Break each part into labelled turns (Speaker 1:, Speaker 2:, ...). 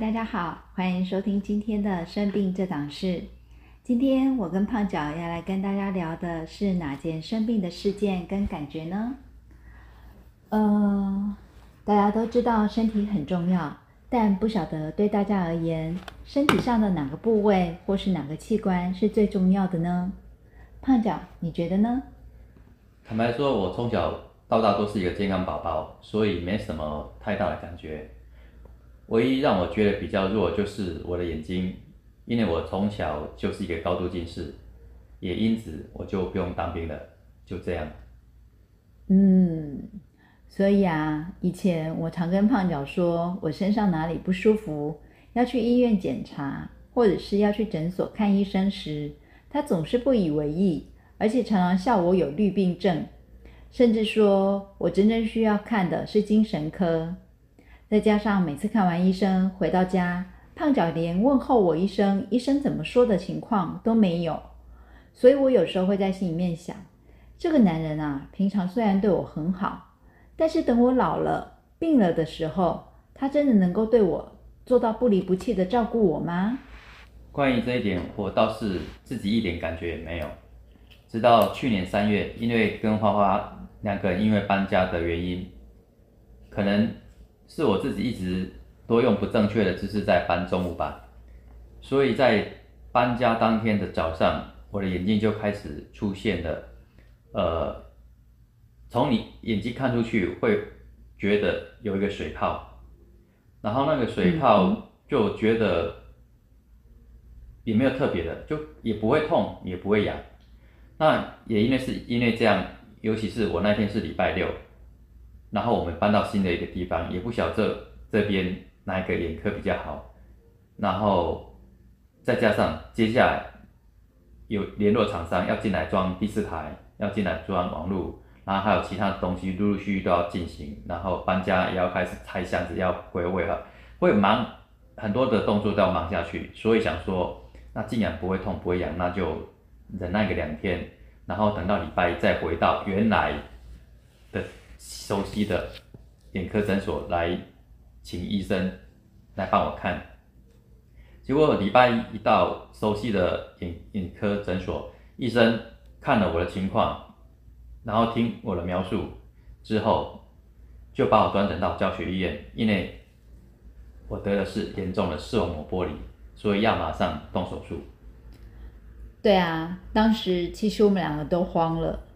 Speaker 1: 大家好，欢迎收听今天的生病这档事。今天我跟胖脚要来跟大家聊的是哪件生病的事件跟感觉呢？呃，大家都知道身体很重要，但不晓得对大家而言，身体上的哪个部位或是哪个器官是最重要的呢？胖脚，你觉得呢？
Speaker 2: 坦白说，我从小到大都是一个健康宝宝，所以没什么太大的感觉。唯一让我觉得比较弱就是我的眼睛，因为我从小就是一个高度近视，也因此我就不用当兵了，就这样。
Speaker 1: 嗯，所以啊，以前我常跟胖脚说我身上哪里不舒服，要去医院检查，或者是要去诊所看医生时，他总是不以为意，而且常常笑我有绿病症，甚至说我真正需要看的是精神科。再加上每次看完医生回到家，胖脚连问候我一声“医生怎么说”的情况都没有，所以我有时候会在心里面想，这个男人啊，平常虽然对我很好，但是等我老了、病了的时候，他真的能够对我做到不离不弃的照顾我吗？
Speaker 2: 关于这一点，我倒是自己一点感觉也没有。直到去年三月，因为跟花花两个人因为搬家的原因，可能。是我自己一直都用不正确的姿势在搬重物板，所以在搬家当天的早上，我的眼睛就开始出现了，呃，从你眼睛看出去会觉得有一个水泡，然后那个水泡就觉得也没有特别的，就也不会痛，也不会痒。那也因为是因为这样，尤其是我那天是礼拜六。然后我们搬到新的一个地方，也不晓得这这边哪一个眼科比较好。然后再加上接下来有联络厂商要进来装第四台，要进来装网络，然后还有其他的东西陆陆续续都要进行。然后搬家也要开始拆箱子，要归位了，会忙很多的动作都要忙下去。所以想说，那既然不会痛不会痒，那就忍耐个两天，然后等到礼拜一再回到原来。熟悉的眼科诊所来请医生来帮我看，结果礼拜一到熟悉的眼眼科诊所，医生看了我的情况，然后听我的描述之后，就把我转诊到教学医院，因为我得的是严重的视网膜剥离，所以要马上动手术。
Speaker 1: 对啊，当时其实我们两个都慌了。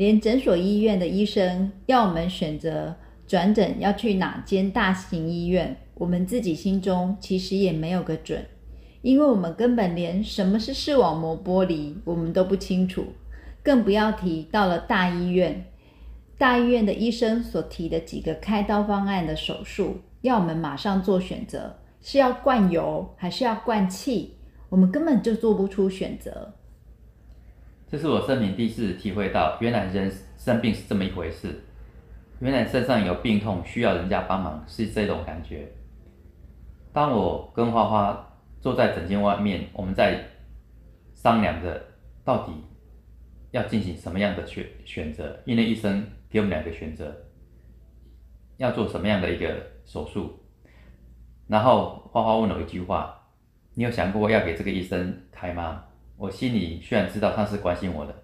Speaker 1: 连诊所医院的医生要我们选择转诊要去哪间大型医院，我们自己心中其实也没有个准，因为我们根本连什么是视网膜剥离我们都不清楚，更不要提到了大医院。大医院的医生所提的几个开刀方案的手术，要我们马上做选择，是要灌油还是要灌气，我们根本就做不出选择。
Speaker 2: 这是我生平第一次体会到，原来人生病是这么一回事。原来身上有病痛需要人家帮忙是这种感觉。当我跟花花坐在诊间外面，我们在商量着到底要进行什么样的选选择，因为医生给我们两个选择，要做什么样的一个手术。然后花花问了我一句话：“你有想过要给这个医生开吗？”我心里虽然知道他是关心我的，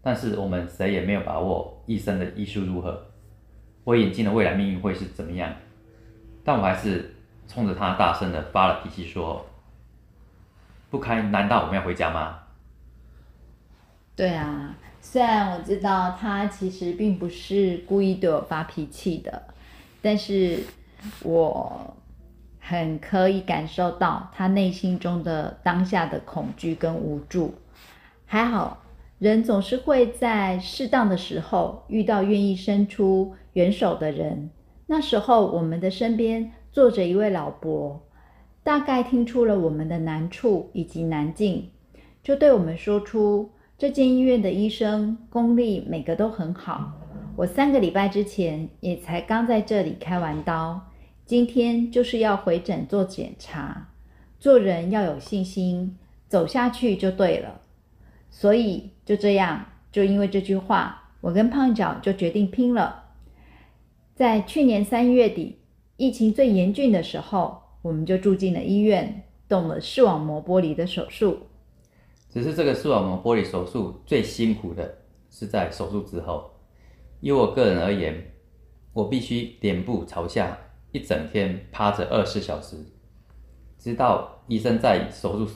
Speaker 2: 但是我们谁也没有把握一生的医术如何，我眼睛的未来命运会是怎么样。但我还是冲着他大声的发了脾气说：“不开，难道我们要回家吗？”
Speaker 1: 对啊，虽然我知道他其实并不是故意对我发脾气的，但是我。很可以感受到他内心中的当下的恐惧跟无助。还好，人总是会在适当的时候遇到愿意伸出援手的人。那时候，我们的身边坐着一位老伯，大概听出了我们的难处以及难境，就对我们说出：这间医院的医生功力每个都很好，我三个礼拜之前也才刚在这里开完刀。今天就是要回诊做检查，做人要有信心，走下去就对了。所以就这样，就因为这句话，我跟胖脚就决定拼了。在去年三月底，疫情最严峻的时候，我们就住进了医院，动了视网膜剥离的手术。
Speaker 2: 只是这个视网膜剥离手术最辛苦的是在手术之后。以我个人而言，我必须脸部朝下，一整天趴着二十小时，直到医生在手术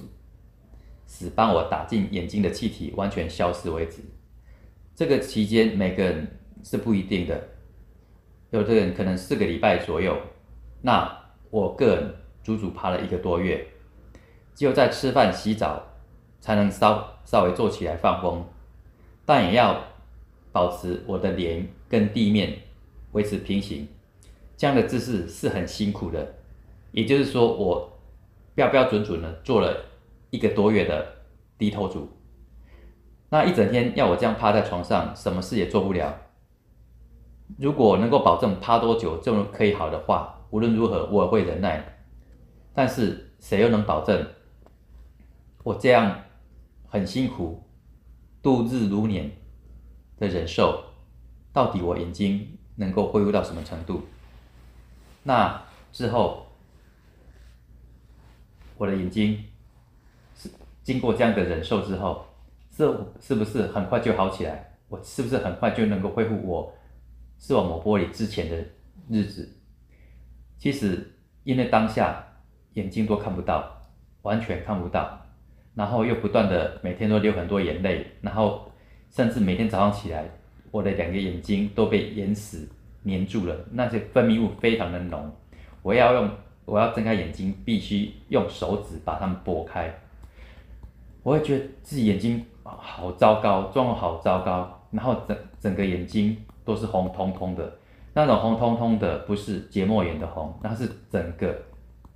Speaker 2: 时帮我打进眼睛的气体完全消失为止。这个期间每个人是不一定的，有的人可能四个礼拜左右，那我个人足足趴了一个多月，只有在吃饭、洗澡。才能稍稍微坐起来放风，但也要保持我的脸跟地面维持平行，这样的姿势是很辛苦的。也就是说，我标标准准的做了一个多月的低头族。那一整天要我这样趴在床上，什么事也做不了。如果能够保证趴多久就可以好的话，无论如何我也会忍耐。但是谁又能保证我这样？很辛苦，度日如年的忍受，到底我眼睛能够恢复到什么程度？那之后，我的眼睛是经过这样的忍受之后，是是不是很快就好起来？我是不是很快就能够恢复我视网膜剥离之前的日子？其实，因为当下眼睛都看不到，完全看不到。然后又不断的每天都流很多眼泪，然后甚至每天早上起来，我的两个眼睛都被眼屎黏住了，那些分泌物非常的浓。我要用，我要睁开眼睛，必须用手指把它们拨开。我会觉得自己眼睛好糟糕，状况好糟糕，然后整整个眼睛都是红彤彤的，那种红彤彤的不是结膜炎的红，那是整个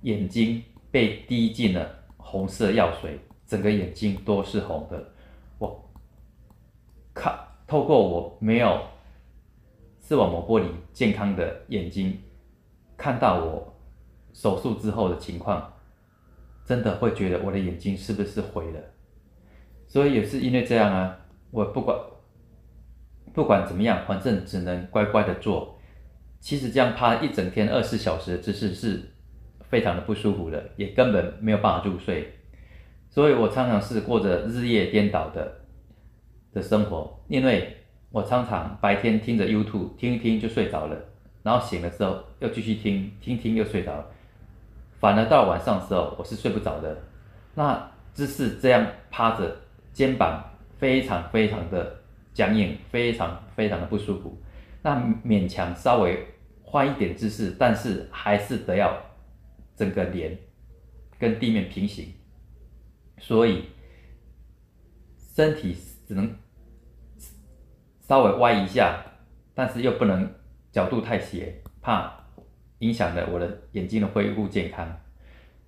Speaker 2: 眼睛被滴进了红色药水。整个眼睛都是红的，我看透过我没有视网膜剥离健康的眼睛，看到我手术之后的情况，真的会觉得我的眼睛是不是毁了？所以也是因为这样啊，我不管不管怎么样，反正只能乖乖的做。其实这样趴一整天二十四小时的姿势是非常的不舒服的，也根本没有办法入睡。所以我常常是过着日夜颠倒的的生活，因为我常常白天听着 YouTube 听一听就睡着了，然后醒了之后又继续听，听听又睡着了，反而到晚上的时候我是睡不着的。那姿势这样趴着，肩膀非常非常的僵硬，非常非常的不舒服。那勉强稍微换一点姿势，但是还是得要整个脸跟地面平行。所以身体只能稍微歪一下，但是又不能角度太斜，怕影响了我的眼睛的恢复健康。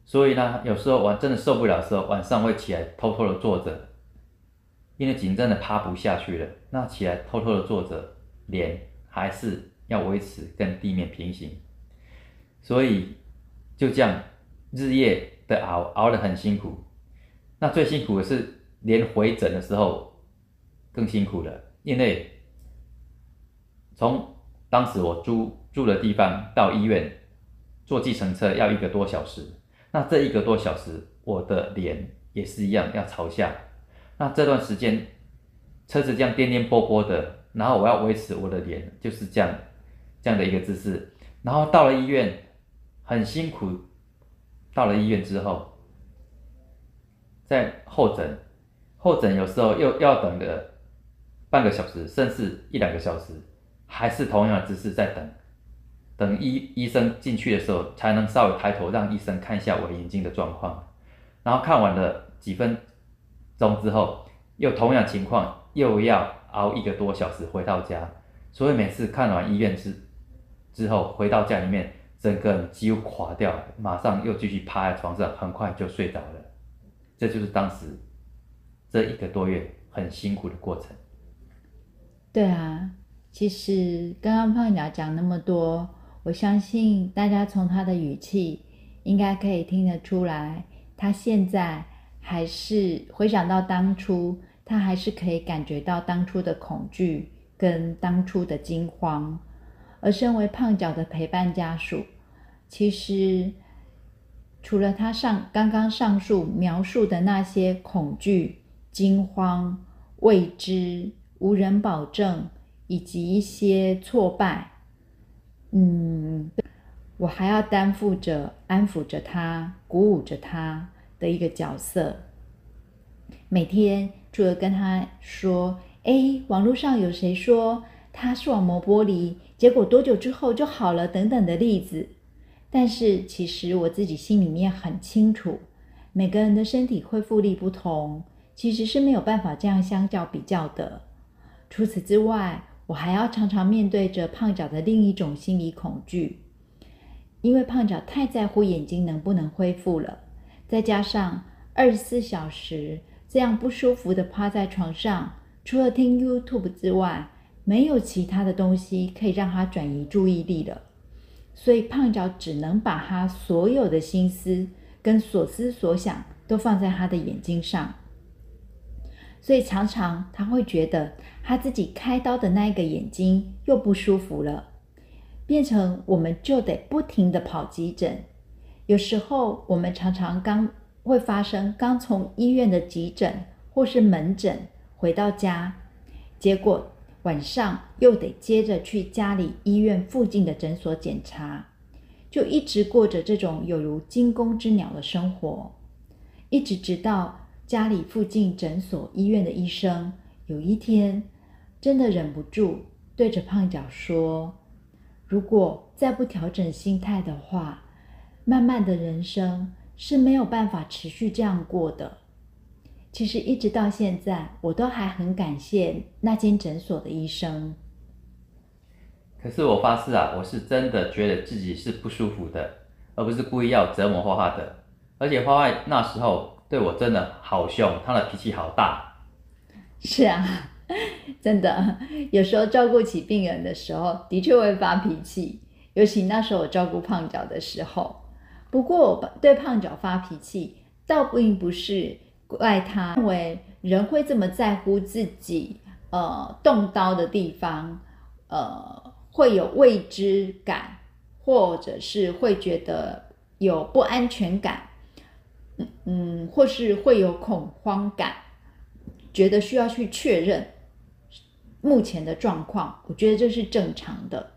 Speaker 2: 所以呢，有时候我真的受不了的时候，晚上会起来偷偷的坐着，因为紧真的趴不下去了。那起来偷偷的坐着，脸还是要维持跟地面平行。所以就这样日夜的熬，熬得很辛苦。那最辛苦的是，连回诊的时候更辛苦了，因为从当时我住住的地方到医院坐计程车要一个多小时，那这一个多小时我的脸也是一样要朝下，那这段时间车子这样颠颠簸簸的，然后我要维持我的脸就是这样这样的一个姿势，然后到了医院很辛苦，到了医院之后。在候诊，候诊有时候又要等个半个小时，甚至一两个小时，还是同样的姿势在等。等医医生进去的时候，才能稍微抬头让医生看一下我眼睛的状况。然后看完了几分钟之后，又同样情况，又要熬一个多小时回到家。所以每次看完医院之之后，回到家里面，整个人几乎垮掉，马上又继续趴在床上，很快就睡着了。这就是当时这一个多月很辛苦的过程。
Speaker 1: 对啊，其实刚刚胖鸟讲那么多，我相信大家从他的语气应该可以听得出来，他现在还是回想到当初，他还是可以感觉到当初的恐惧跟当初的惊慌。而身为胖脚的陪伴家属，其实除了他上刚刚上述描述的那些恐惧、惊慌、未知、无人保证，以及一些挫败，嗯，我还要担负着安抚着他、鼓舞着他的一个角色。每天除了跟他说：“哎，网络上有谁说他视网膜剥离，结果多久之后就好了？”等等的例子。但是其实我自己心里面很清楚，每个人的身体恢复力不同，其实是没有办法这样相较比较的。除此之外，我还要常常面对着胖脚的另一种心理恐惧，因为胖脚太在乎眼睛能不能恢复了，再加上二十四小时这样不舒服的趴在床上，除了听 YouTube 之外，没有其他的东西可以让他转移注意力了，所以胖脚只能把他所有的心思跟所思所想都放在他的眼睛上。所以常常他会觉得他自己开刀的那一个眼睛又不舒服了，变成我们就得不停地跑急诊。有时候我们常常刚会发生刚从医院的急诊或是门诊回到家，结果晚上又得接着去家里医院附近的诊所检查，就一直过着这种有如惊弓之鸟的生活，一直直到。家里附近诊所、医院的医生有一天真的忍不住对着胖脚说：“如果再不调整心态的话，慢慢的人生是没有办法持续这样过的。”其实一直到现在，我都还很感谢那间诊所的医生。
Speaker 2: 可是我发誓啊，我是真的觉得自己是不舒服的，而不是故意要折磨花花的。而且花花那时候。对我真的好凶，他的脾气好大。
Speaker 1: 是啊，真的，有时候照顾起病人的时候，的确会发脾气。尤其那时候我照顾胖脚的时候，不过我对胖脚发脾气，倒并不是怪他，因为人会这么在乎自己，呃，动刀的地方，呃，会有未知感，或者是会觉得有不安全感。嗯，或是会有恐慌感，觉得需要去确认目前的状况，我觉得这是正常的。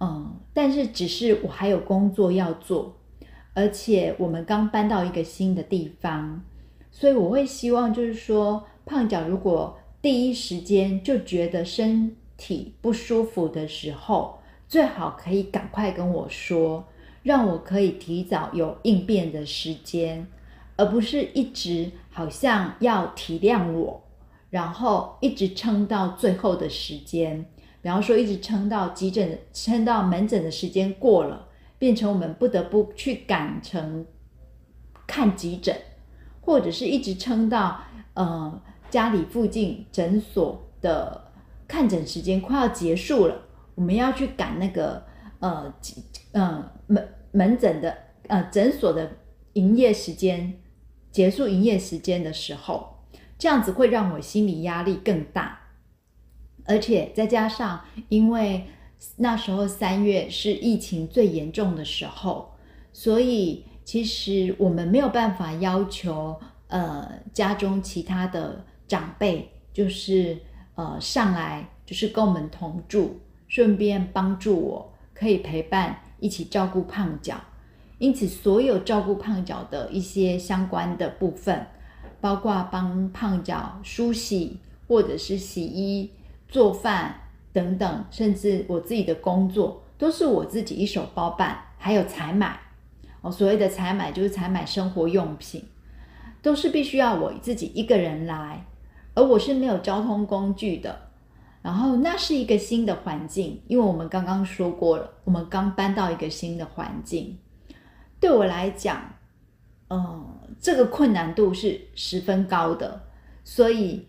Speaker 1: 嗯，但是只是我还有工作要做，而且我们刚搬到一个新的地方，所以我会希望就是说，胖脚如果第一时间就觉得身体不舒服的时候，最好可以赶快跟我说，让我可以提早有应变的时间。而不是一直好像要体谅我，然后一直撑到最后的时间，比方说一直撑到急诊、撑到门诊的时间过了，变成我们不得不去赶成看急诊，或者是一直撑到呃家里附近诊所的看诊时间快要结束了，我们要去赶那个呃呃门门诊的呃诊所的营业时间。结束营业时间的时候，这样子会让我心理压力更大，而且再加上，因为那时候三月是疫情最严重的时候，所以其实我们没有办法要求呃家中其他的长辈就是呃上来就是跟我们同住，顺便帮助我可以陪伴一起照顾胖脚。因此，所有照顾胖脚的一些相关的部分，包括帮胖脚梳洗，或者是洗衣、做饭等等，甚至我自己的工作，都是我自己一手包办。还有采买，哦，所谓的采买就是采买生活用品，都是必须要我自己一个人来，而我是没有交通工具的。然后，那是一个新的环境，因为我们刚刚说过了，我们刚搬到一个新的环境。对我来讲，嗯，这个困难度是十分高的，所以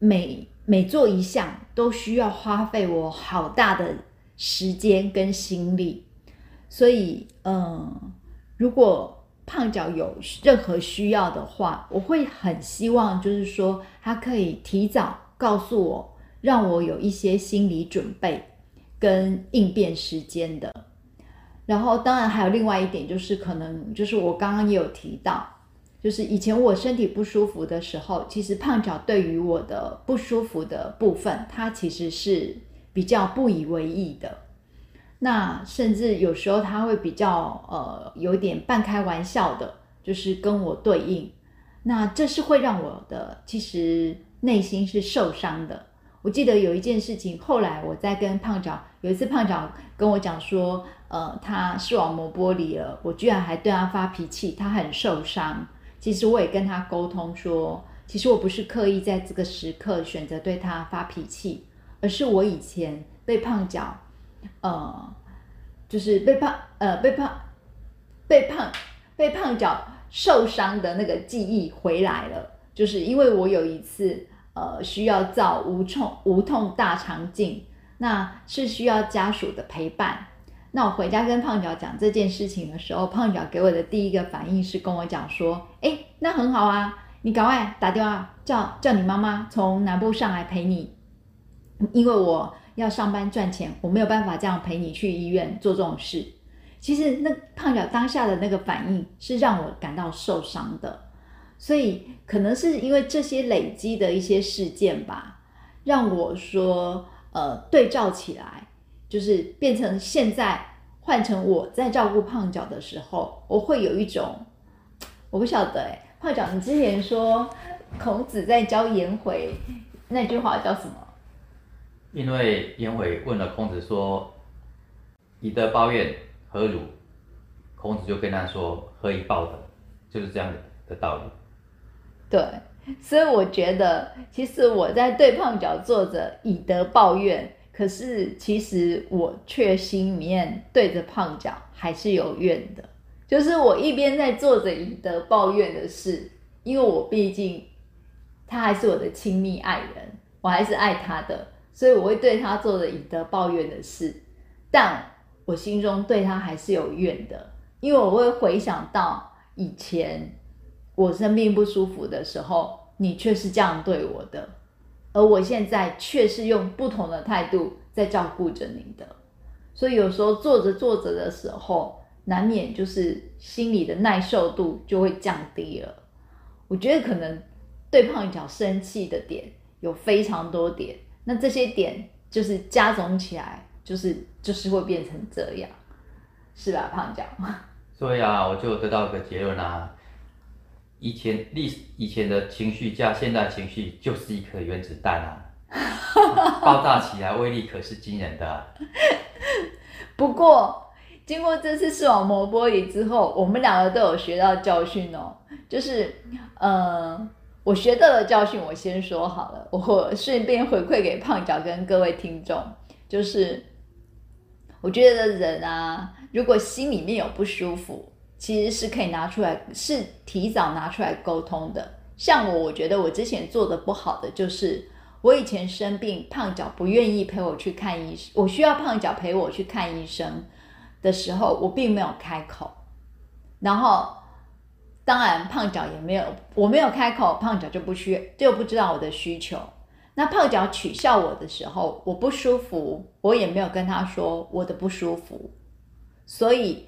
Speaker 1: 每每做一项都需要花费我好大的时间跟心力，所以，嗯，如果胖脚有任何需要的话，我会很希望就是说他可以提早告诉我，让我有一些心理准备跟应变时间的。然后当然还有另外一点，就是可能就是我刚刚也有提到，就是以前我身体不舒服的时候，其实胖脚对于我的不舒服的部分，它其实是比较不以为意的。那甚至有时候他会比较呃有点半开玩笑的，就是跟我对应。那这是会让我的其实内心是受伤的。我记得有一件事情，后来我在跟胖脚，有一次胖脚跟我讲说，呃，他视网膜剥离了，我居然还对他发脾气，他很受伤。其实我也跟他沟通说，其实我不是刻意在这个时刻选择对他发脾气，而是我以前被胖脚，呃，就是被胖，呃，被胖，被胖，被胖脚受伤的那个记忆回来了，就是因为我有一次。呃，需要照无痛无痛大肠镜，那是需要家属的陪伴。那我回家跟胖脚讲这件事情的时候，胖脚给我的第一个反应是跟我讲说：“哎，那很好啊，你赶快打电话叫叫你妈妈从南部上来陪你，因为我要上班赚钱，我没有办法这样陪你去医院做这种事。”其实那胖脚当下的那个反应是让我感到受伤的。所以可能是因为这些累积的一些事件吧，让我说，呃，对照起来，就是变成现在换成我在照顾胖脚的时候，我会有一种，我不晓得哎，胖脚，你之前说孔子在教颜回那句话叫什么？
Speaker 2: 因为颜回问了孔子说：“以德报怨，何如？”孔子就跟他说：“何以报德？”就是这样的道理。
Speaker 1: 对，所以我觉得，其实我在对胖脚做着以德报怨，可是其实我却心里面对着胖脚还是有怨的。就是我一边在做着以德报怨的事，因为我毕竟他还是我的亲密爱人，我还是爱他的，所以我会对他做着以德报怨的事，但我心中对他还是有怨的，因为我会回想到以前。我生病不舒服的时候，你却是这样对我的，而我现在却是用不同的态度在照顾着你的，所以有时候做着做着的时候，难免就是心里的耐受度就会降低了。我觉得可能对胖脚生气的点有非常多点，那这些点就是加总起来，就是就是会变成这样，是吧，胖脚？
Speaker 2: 所以啊，我就得到个结论啊。以前历以前的情绪加现在情绪就是一颗原子弹啊，爆炸起来威力可是惊人的啊。
Speaker 1: 不过经过这次视网膜剥离之后，我们两个都有学到教训哦。就是，呃，我学到的教训我先说好了，我顺便回馈给胖脚跟各位听众，就是我觉得人啊，如果心里面有不舒服。其实是可以拿出来，是提早拿出来沟通的。像我，我觉得我之前做的不好的就是，我以前生病，胖脚不愿意陪我去看医生，我需要胖脚陪我去看医生的时候，我并没有开口。然后，当然胖脚也没有，我没有开口，胖脚就不需就不知道我的需求。那胖脚取笑我的时候，我不舒服，我也没有跟他说我的不舒服，所以。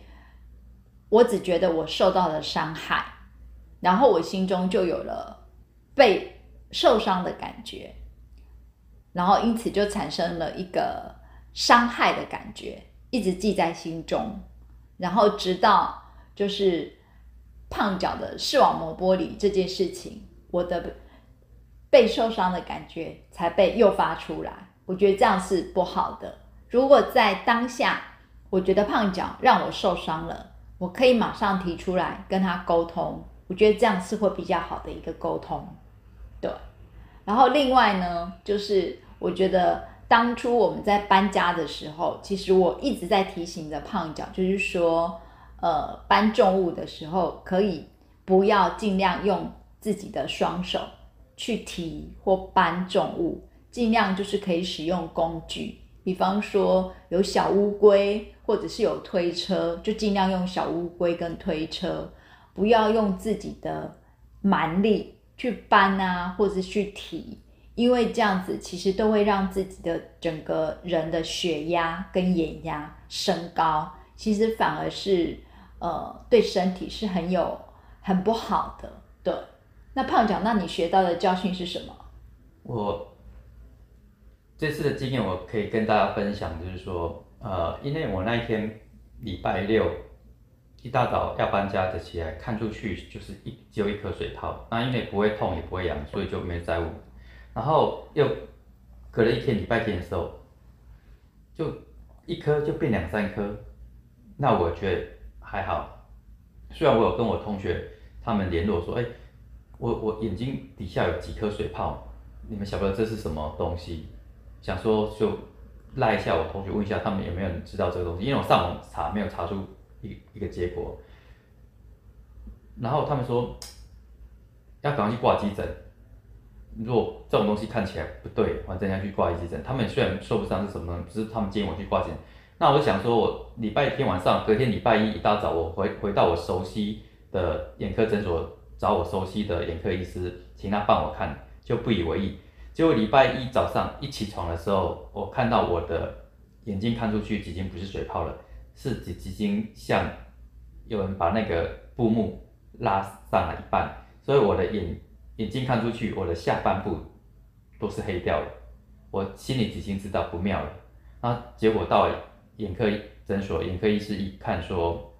Speaker 1: 我只觉得我受到了伤害，然后我心中就有了被受伤的感觉，然后因此就产生了一个伤害的感觉，一直记在心中，然后直到就是胖脚的视网膜剥离这件事情，我的被受伤的感觉才被诱发出来。我觉得这样是不好的。如果在当下，我觉得胖脚让我受伤了。我可以马上提出来跟他沟通，我觉得这样是会比较好的一个沟通，对。然后另外呢，就是我觉得当初我们在搬家的时候，其实我一直在提醒着胖脚，就是说，呃，搬重物的时候可以不要尽量用自己的双手去提或搬重物，尽量就是可以使用工具。比方说有小乌龟，或者是有推车，就尽量用小乌龟跟推车，不要用自己的蛮力去搬啊，或者去提，因为这样子其实都会让自己的整个人的血压跟眼压升高，其实反而是呃对身体是很有很不好的。对，那胖脚，那你学到的教训是什么？
Speaker 2: 我这次的经验，我可以跟大家分享，就是说，呃，因为我那一天礼拜六一大早要搬家的起来，看出去就是一只有一颗水泡，那因为不会痛也不会痒，所以就没在乎。然后又隔了一天礼拜天的时候，就一颗就变两三颗，那我觉得还好。虽然我有跟我同学他们联络说，哎，我我眼睛底下有几颗水泡。你们晓不晓得这是什么东西？想说就赖一下我同学，问一下他们有没有人知道这个东西，因为我上网查没有查出一一个结果。然后他们说要赶快去挂急诊。如果这种东西看起来不对，反正要去挂急诊。他们虽然说不上是什么，只是他们建议我去挂急诊。那我想说，我礼拜天晚上，隔天礼拜一一大早，我回回到我熟悉的眼科诊所，找我熟悉的眼科医师，请他帮我看。就不以为意，结果礼拜一早上一起床的时候，我看到我的眼睛看出去已经不是水泡了，是已已经像有人把那个布幕拉上了一半，所以我的眼眼睛看出去，我的下半部都是黑掉了，我心里已经知道不妙了。那结果到眼科诊所，眼科医师一看说，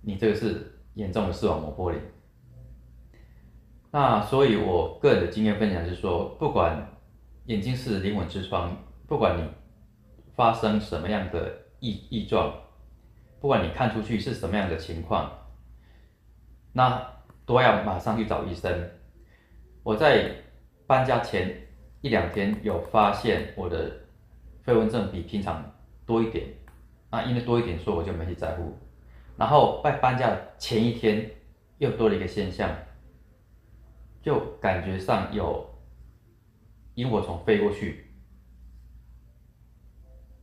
Speaker 2: 你这个是严重的视网膜剥离。那所以，我个人的经验分享是说，不管眼睛是灵魂之窗，不管你发生什么样的异异状，不管你看出去是什么样的情况，那都要马上去找医生。我在搬家前一两天有发现我的飞蚊症比平常多一点，那因为多一点，所以我就没去在乎。然后在搬家前一天又多了一个现象。就感觉上有萤火虫飞过去，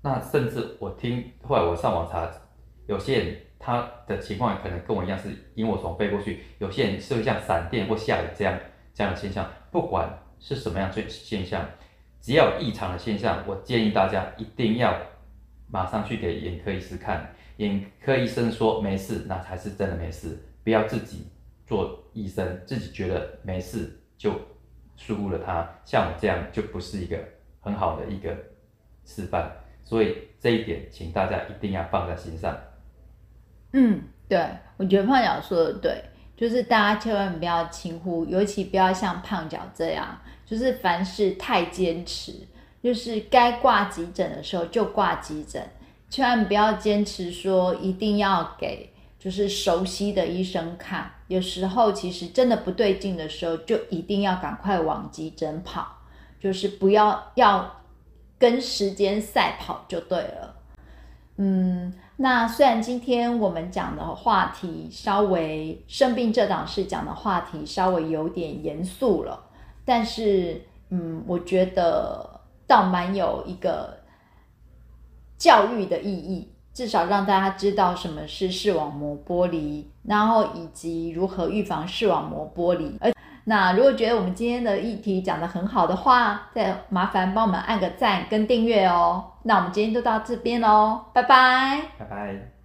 Speaker 2: 那甚至我听后来我上网查，有些人他的情况可能跟我一样是萤火虫飞过去，有些人是会像闪电或下雨这样这样的现象。不管是什么样的现象，只要有异常的现象，我建议大家一定要马上去给眼科医师看。眼科医生说没事，那才是真的没事，不要自己。做医生自己觉得没事就疏忽了他，像我这样就不是一个很好的一个示范，所以这一点请大家一定要放在心上。
Speaker 1: 嗯，对，我觉得胖脚说的对，就是大家千万不要轻忽，尤其不要像胖脚这样，就是凡事太坚持，就是该挂急诊的时候就挂急诊，千万不要坚持说一定要给。就是熟悉的医生看，有时候其实真的不对劲的时候，就一定要赶快往急诊跑，就是不要要跟时间赛跑就对了。嗯，那虽然今天我们讲的话题稍微生病这档事讲的话题稍微有点严肃了，但是嗯，我觉得倒蛮有一个教育的意义。至少让大家知道什么是视网膜剥离，然后以及如何预防视网膜剥离。而那如果觉得我们今天的议题讲得很好的话，再麻烦帮我们按个赞跟订阅哦。那我们今天就到这边喽，拜拜，
Speaker 2: 拜拜。